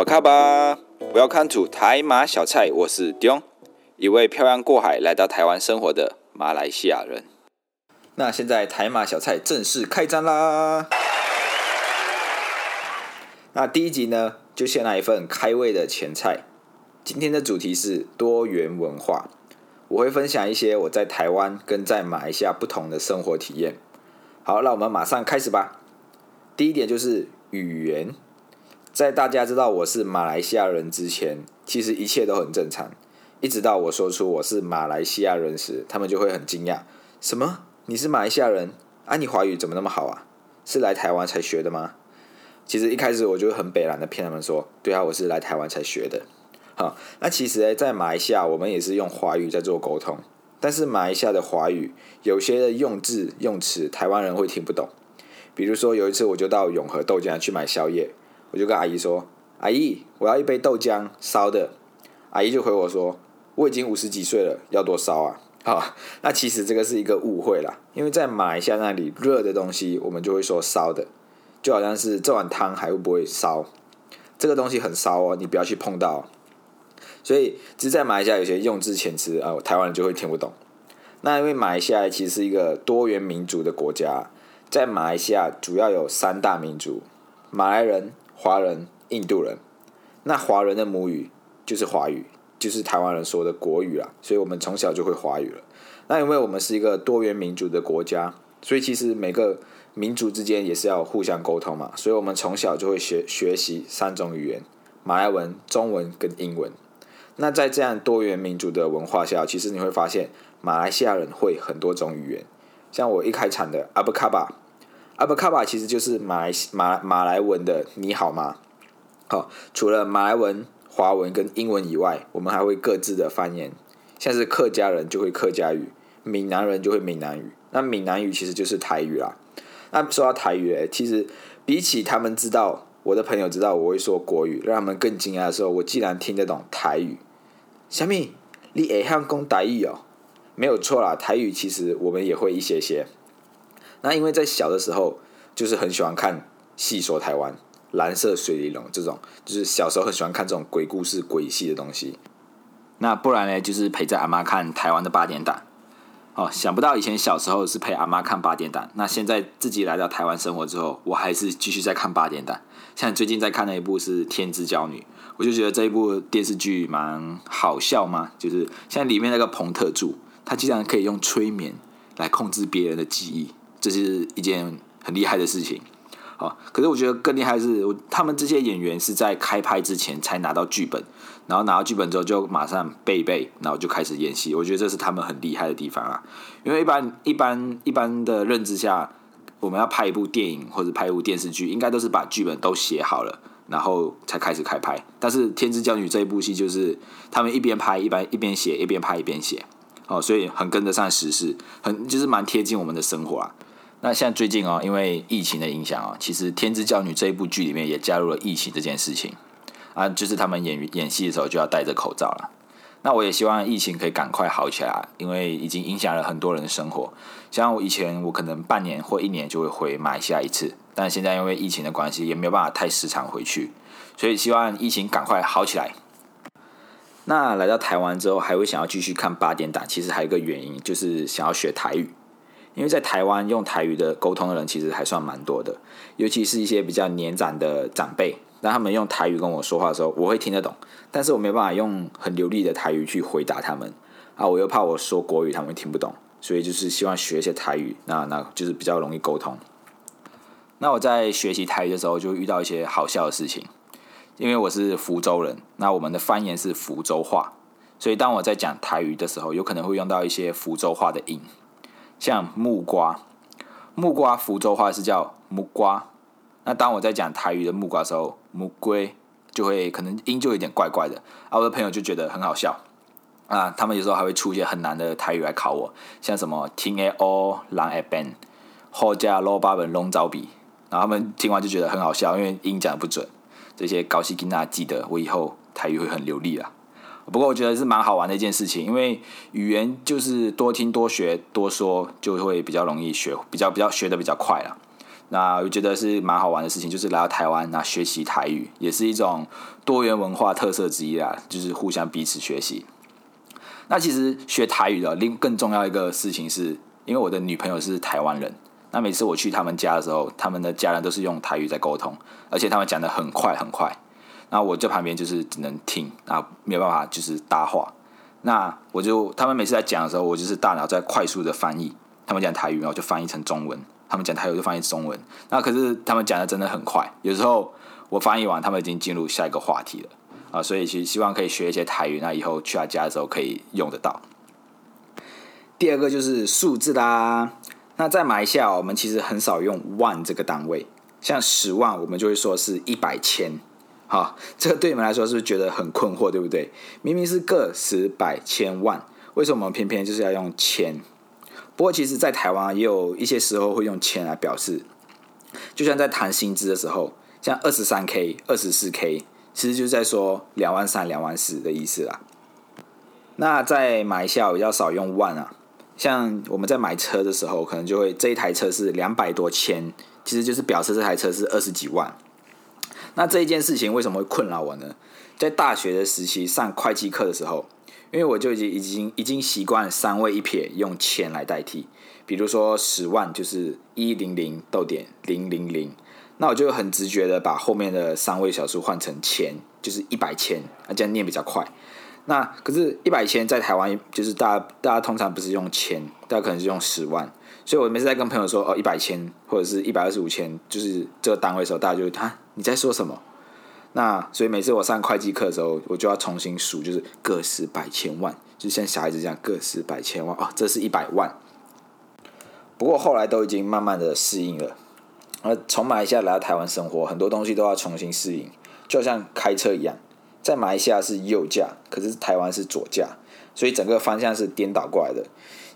巴卡巴，Welcome to 台马小菜，我是 Dion，一位漂洋过海来到台湾生活的马来西亚人。那现在台马小菜正式开张啦！那第一集呢，就先来一份开胃的前菜。今天的主题是多元文化，我会分享一些我在台湾跟在马来西亚不同的生活体验。好，那我们马上开始吧。第一点就是语言，在大家知道我是马来西亚人之前，其实一切都很正常。一直到我说出我是马来西亚人时，他们就会很惊讶：什么？你是马来西亚人？啊，你华语怎么那么好啊？是来台湾才学的吗？其实一开始我就很北然的骗他们说：对啊，我是来台湾才学的。好，那其实呢，在马来西亚我们也是用华语在做沟通，但是马来西亚的华语有些的用字用词，台湾人会听不懂。比如说有一次我就到永和豆浆去买宵夜，我就跟阿姨说：“阿姨，我要一杯豆浆烧的。”阿姨就回我说：“我已经五十几岁了，要多烧啊？” 好，那其实这个是一个误会啦，因为在马来西亚那里热的东西我们就会说烧的，就好像是这碗汤还会不会烧？这个东西很烧哦，你不要去碰到。所以，只是在马来西亚有些用字遣词啊，台湾人就会听不懂。那因为马来西亚其实是一个多元民族的国家，在马来西亚主要有三大民族：马来人、华人、印度人。那华人的母语就是华语，就是台湾人说的国语啦。所以我们从小就会华语了。那因为我们是一个多元民族的国家，所以其实每个民族之间也是要互相沟通嘛。所以我们从小就会学学习三种语言：马来文、中文跟英文。那在这样多元民族的文化下，其实你会发现马来西亚人会很多种语言。像我一开场的阿布卡巴，阿布卡巴其实就是马来马马来文的你好吗？好，除了马来文、华文跟英文以外，我们还会各自的方言。像是客家人就会客家语，闽南人就会闽南语。那闽南语其实就是台语啦。那说到台语诶，其实比起他们知道，我的朋友知道我会说国语，让他们更惊讶的时候，我竟然听得懂台语。小米，你会向讲台语哦？没有错啦，台语其实我们也会一些些。那因为在小的时候，就是很喜欢看《戏说台湾》《蓝色水玲珑》这种，就是小时候很喜欢看这种鬼故事、鬼戏的东西。那不然呢，就是陪着阿妈看台湾的八点档。哦，想不到以前小时候是陪阿妈看八点档，那现在自己来到台湾生活之后，我还是继续在看八点档。像最近在看的一部是《天之娇女》。我就觉得这一部电视剧蛮好笑嘛，就是像里面那个彭特助，他竟然可以用催眠来控制别人的记忆，这是一件很厉害的事情。好，可是我觉得更厉害的是，他们这些演员是在开拍之前才拿到剧本，然后拿到剧本之后就马上背背，然后就开始演戏。我觉得这是他们很厉害的地方啊，因为一般一般一般的认知下，我们要拍一部电影或者拍一部电视剧，应该都是把剧本都写好了。然后才开始开拍，但是《天之娇女》这一部戏就是他们一边拍一边一边写，一边拍一边写，哦，所以很跟得上时事，很就是蛮贴近我们的生活啊。那现在最近哦，因为疫情的影响哦，其实《天之娇女》这一部剧里面也加入了疫情这件事情啊，就是他们演演戏的时候就要戴着口罩了。那我也希望疫情可以赶快好起来，因为已经影响了很多人的生活。像我以前，我可能半年或一年就会回马来西亚一次，但现在因为疫情的关系，也没有办法太时常回去，所以希望疫情赶快好起来。那来到台湾之后，还会想要继续看八点档，其实还有一个原因，就是想要学台语。因为在台湾用台语的沟通的人其实还算蛮多的，尤其是一些比较年长的长辈。当他们用台语跟我说话的时候，我会听得懂，但是我没办法用很流利的台语去回答他们啊！我又怕我说国语他们听不懂，所以就是希望学一些台语，那那就是比较容易沟通。那我在学习台语的时候，就遇到一些好笑的事情，因为我是福州人，那我们的方言是福州话，所以当我在讲台语的时候，有可能会用到一些福州话的音，像木瓜，木瓜福州话是叫木瓜。那当我在讲台语的木瓜的时候，木龟就会可能音就有点怪怪的，啊，我的朋友就觉得很好笑啊。他们有时候还会出一些很难的台语来考我，像什么听 a o 狼 a ben 后加 lo 八本龙爪笔，然后他们听完就觉得很好笑，因为音讲的不准。这些高希金娜记得，我以后台语会很流利啊。不过我觉得是蛮好玩的一件事情，因为语言就是多听多学多说，就会比较容易学，比较比较学的比较快了。那我觉得是蛮好玩的事情，就是来到台湾那学习台语，也是一种多元文化特色之一啦，就是互相彼此学习。那其实学台语的另更重要一个事情是，因为我的女朋友是台湾人，那每次我去他们家的时候，他们的家人都是用台语在沟通，而且他们讲的很快很快，那我在旁边就是只能听啊，没有办法就是搭话。那我就他们每次在讲的时候，我就是大脑在快速的翻译，他们讲台语，然后就翻译成中文。他们讲台语就翻译中文，那可是他们讲的真的很快，有时候我翻译完，他们已经进入下一个话题了啊，所以其实希望可以学一些台语，那以后去他家的时候可以用得到。第二个就是数字啦，那在马来西亚，我们其实很少用万这个单位，像十万，我们就会说是一百千，好，这个对你们来说是不是觉得很困惑，对不对？明明是个十百千万，为什么我们偏偏就是要用千？不过，其实，在台湾也有一些时候会用千来表示，就像在谈薪资的时候，像二十三 k、二十四 k，其实就是在说两万三、两万四的意思啦。那在马来西亚比较少用万啊，像我们在买车的时候，可能就会这一台车是两百多千，其实就是表示这台车是二十几万。那这一件事情为什么会困扰我呢？在大学的时期上会计课的时候。因为我就已经已经已经习惯三位一撇用千来代替，比如说十万就是一零零逗点零零零，那我就很直觉的把后面的三位小数换成千，就是一百千，那这样念比较快。那可是，一百千在台湾就是大家大家通常不是用千，大家可能是用十万，所以我每次在跟朋友说哦一百千或者是一百二十五千，就是这个单位的时候，大家就他你在说什么？那所以每次我上会计课的时候，我就要重新数，就是个十百千万，就像小孩子这样个十百千万哦，这是一百万。不过后来都已经慢慢的适应了。而从马来西亚来到台湾生活，很多东西都要重新适应，就像开车一样，在马来西亚是右驾，可是台湾是左驾，所以整个方向是颠倒过来的。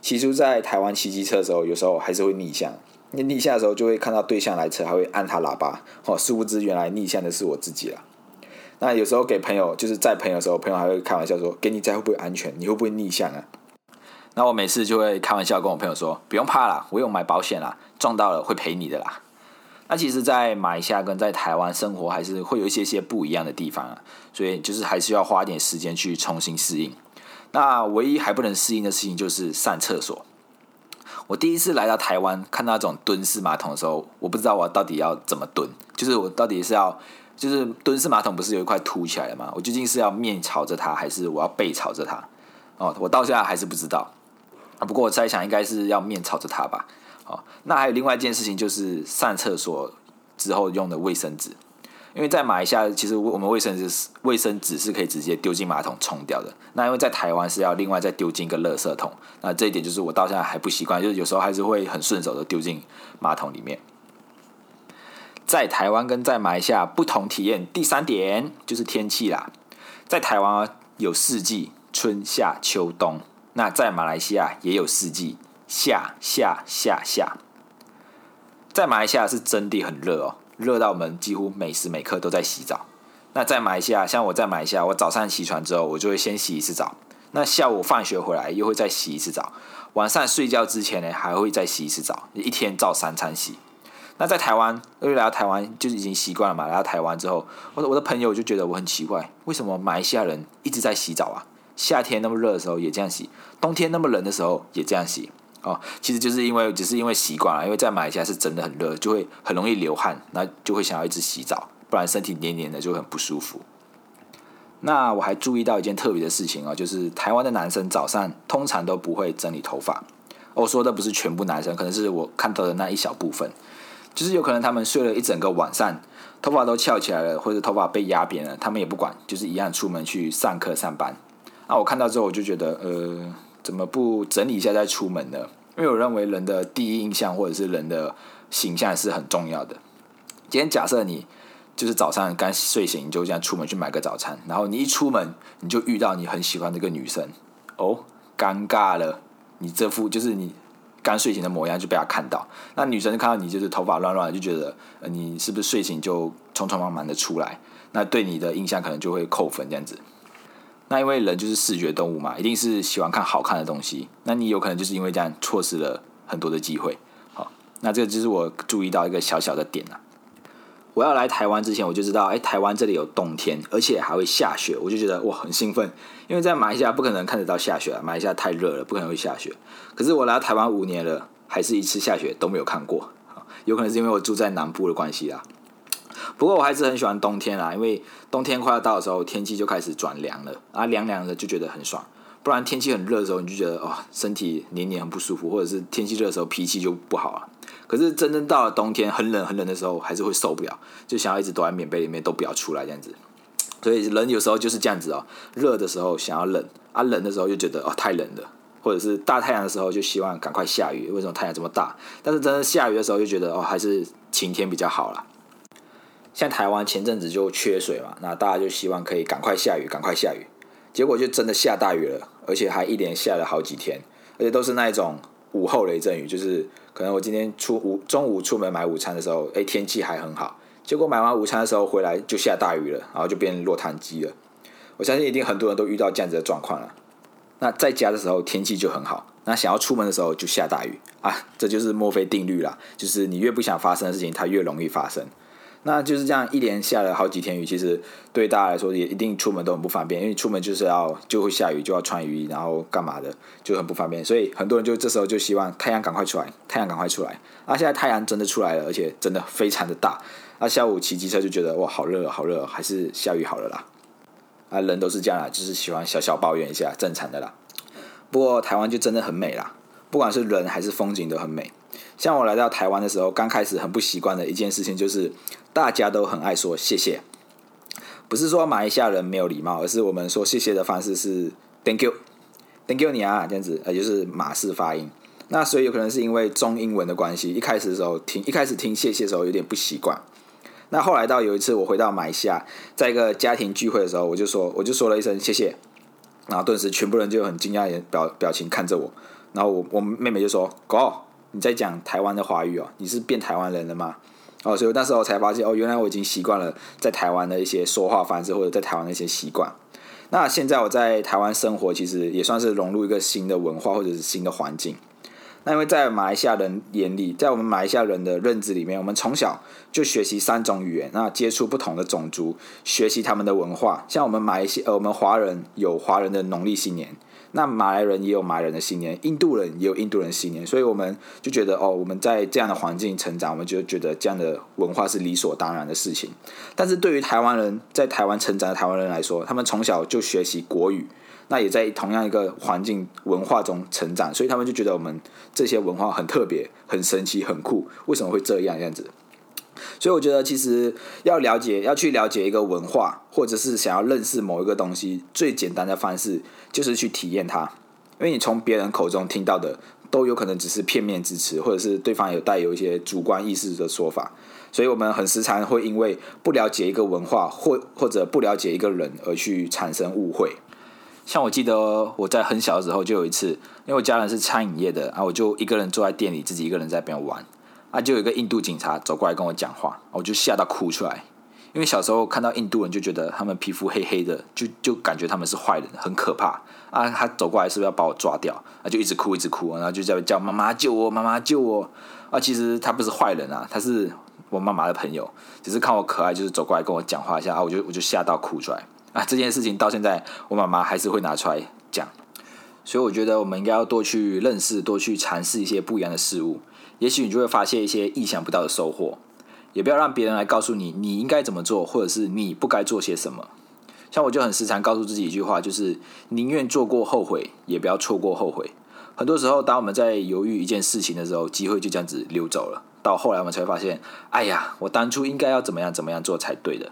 起初在台湾骑机车的时候，有时候还是会逆向。你逆向的时候就会看到对向来车，还会按他喇叭。哦，殊不知原来逆向的是我自己了。那有时候给朋友就是在朋友的时候，朋友还会开玩笑说：“给你载会不会安全？你会不会逆向啊？”那我每次就会开玩笑跟我朋友说：“不用怕啦，我有买保险啦，撞到了会赔你的啦。”那其实，在马来西亚跟在台湾生活还是会有一些些不一样的地方啊，所以就是还是要花点时间去重新适应。那唯一还不能适应的事情就是上厕所。我第一次来到台湾，看到那种蹲式马桶的时候，我不知道我到底要怎么蹲，就是我到底是要，就是蹲式马桶不是有一块凸起来的吗？我究竟是要面朝着它，还是我要背朝着它？哦，我到现在还是不知道。不过我猜想应该是要面朝着它吧。哦，那还有另外一件事情，就是上厕所之后用的卫生纸。因为在马来西亚，其实我们卫生纸卫生纸是可以直接丢进马桶冲掉的。那因为在台湾是要另外再丢进一个垃圾桶，那这一点就是我到现在还不习惯，就是有时候还是会很顺手的丢进马桶里面。在台湾跟在马来西亚不同体验，第三点就是天气啦。在台湾有四季，春夏秋冬；那在马来西亚也有四季，夏夏夏夏。在马来西亚是真的很热哦。热到我们几乎每时每刻都在洗澡。那在马来西亚，像我在马来西亚，我早上起床之后，我就会先洗一次澡。那下午放学回来又会再洗一次澡。晚上睡觉之前呢，还会再洗一次澡。一天照三餐洗。那在台湾，因为来到台湾就已经习惯了嘛。来到台湾之后，我的我的朋友就觉得我很奇怪，为什么马来西亚人一直在洗澡啊？夏天那么热的时候也这样洗，冬天那么冷的时候也这样洗。哦，其实就是因为只是因为习惯了，因为在马来西亚是真的很热，就会很容易流汗，那就会想要一直洗澡，不然身体黏黏的就很不舒服。那我还注意到一件特别的事情哦，就是台湾的男生早上通常都不会整理头发。我说的不是全部男生，可能是我看到的那一小部分，就是有可能他们睡了一整个晚上，头发都翘起来了，或者头发被压扁了，他们也不管，就是一样出门去上课上班。那我看到之后，我就觉得，呃。怎么不整理一下再出门呢？因为我认为人的第一印象或者是人的形象是很重要的。今天假设你就是早上刚睡醒，你就这样出门去买个早餐，然后你一出门你就遇到你很喜欢这个女生，哦，尴尬了，你这副就是你刚睡醒的模样就被她看到，那女生看到你就是头发乱乱，就觉得呃你是不是睡醒就匆匆忙忙的出来，那对你的印象可能就会扣分这样子。那因为人就是视觉动物嘛，一定是喜欢看好看的东西。那你有可能就是因为这样错失了很多的机会。好，那这个就是我注意到一个小小的点啊。我要来台湾之前，我就知道，哎，台湾这里有冬天，而且还会下雪，我就觉得哇，很兴奋。因为在马来西亚不可能看得到下雪啊，马来西亚太热了，不可能会下雪。可是我来到台湾五年了，还是一次下雪都没有看过。有可能是因为我住在南部的关系啦。不过我还是很喜欢冬天啦，因为冬天快要到的时候，天气就开始转凉了啊，凉凉的就觉得很爽。不然天气很热的时候，你就觉得哦，身体黏黏很不舒服，或者是天气热的时候脾气就不好了。可是真正到了冬天很冷很冷的时候，还是会受不了，就想要一直躲在棉被里面，都不要出来这样子。所以人有时候就是这样子哦，热的时候想要冷啊，冷的时候就觉得哦太冷了，或者是大太阳的时候就希望赶快下雨。为什么太阳这么大？但是真的下雨的时候就觉得哦还是晴天比较好啦。像台湾前阵子就缺水嘛，那大家就希望可以赶快下雨，赶快下雨。结果就真的下大雨了，而且还一连下了好几天，而且都是那一种午后雷阵雨，就是可能我今天出午中午出门买午餐的时候，哎，天气还很好，结果买完午餐的时候回来就下大雨了，然后就变落汤鸡了。我相信一定很多人都遇到这样子的状况了。那在家的时候天气就很好，那想要出门的时候就下大雨啊，这就是墨菲定律啦，就是你越不想发生的事情，它越容易发生。那就是这样，一连下了好几天雨，其实对大家来说也一定出门都很不方便，因为出门就是要就会下雨，就要穿雨衣，然后干嘛的就很不方便。所以很多人就这时候就希望太阳赶快出来，太阳赶快出来。啊，现在太阳真的出来了，而且真的非常的大。啊，下午骑机车就觉得哇，好热，好热，还是下雨好了啦。啊，人都是这样啦，就是喜欢小小抱怨一下，正常的啦。不过台湾就真的很美啦，不管是人还是风景都很美。像我来到台湾的时候，刚开始很不习惯的一件事情就是，大家都很爱说谢谢。不是说马来西亚人没有礼貌，而是我们说谢谢的方式是 “thank you”，“thank you” 你啊这样子，呃，就是马式发音。那所以有可能是因为中英文的关系，一开始的时候听一开始听谢谢的时候有点不习惯。那后来到有一次我回到马来西亚，在一个家庭聚会的时候，我就说我就说了一声谢谢，然后顿时全部人就很惊讶的表表情看着我，然后我我妹妹就说 “go”。你在讲台湾的华语哦？你是变台湾人了吗？哦，所以那时候才发现哦，原来我已经习惯了在台湾的一些说话方式，或者在台湾的一些习惯。那现在我在台湾生活，其实也算是融入一个新的文化或者是新的环境。那因为在马来西亚人眼里，在我们马来西亚人的认知里面，我们从小就学习三种语言，那接触不同的种族，学习他们的文化。像我们马来西呃，我们华人有华人的农历新年。那马来人也有马来人的新年，印度人也有印度人的新年，所以我们就觉得哦，我们在这样的环境成长，我们就觉得这样的文化是理所当然的事情。但是对于台湾人在台湾成长的台湾人来说，他们从小就学习国语，那也在同样一个环境文化中成长，所以他们就觉得我们这些文化很特别、很神奇、很酷。为什么会这样？样子？所以我觉得，其实要了解、要去了解一个文化，或者是想要认识某一个东西，最简单的方式就是去体验它。因为你从别人口中听到的，都有可能只是片面之词，或者是对方有带有一些主观意识的说法。所以我们很时常会因为不了解一个文化，或或者不了解一个人，而去产生误会。像我记得我在很小的时候就有一次，因为我家人是餐饮业的啊，我就一个人坐在店里，自己一个人在边玩。啊，就有一个印度警察走过来跟我讲话，我就吓到哭出来。因为小时候看到印度人就觉得他们皮肤黑黑的，就就感觉他们是坏人，很可怕。啊，他走过来是不是要把我抓掉？啊，就一直哭一直哭，然后就在叫妈妈救我，妈妈救我。啊，其实他不是坏人啊，他是我妈妈的朋友，只是看我可爱，就是走过来跟我讲话一下啊，我就我就吓到哭出来。啊，这件事情到现在我妈妈还是会拿出来讲。所以我觉得我们应该要多去认识，多去尝试一些不一样的事物。也许你就会发现一些意想不到的收获，也不要让别人来告诉你你应该怎么做，或者是你不该做些什么。像我就很时常告诉自己一句话，就是宁愿做过后悔，也不要错过后悔。很多时候，当我们在犹豫一件事情的时候，机会就这样子溜走了。到后来我们才会发现，哎呀，我当初应该要怎么样怎么样做才对的。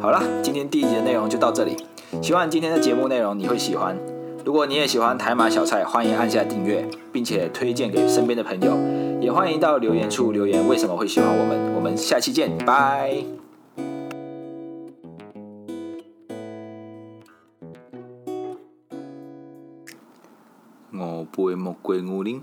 好了，今天第一集的内容就到这里，希望今天的节目内容你会喜欢。如果你也喜欢台马小菜，欢迎按下订阅，并且推荐给身边的朋友。也欢迎到留言处留言，为什么会喜欢我们？我们下期见，拜。五杯木龟五零。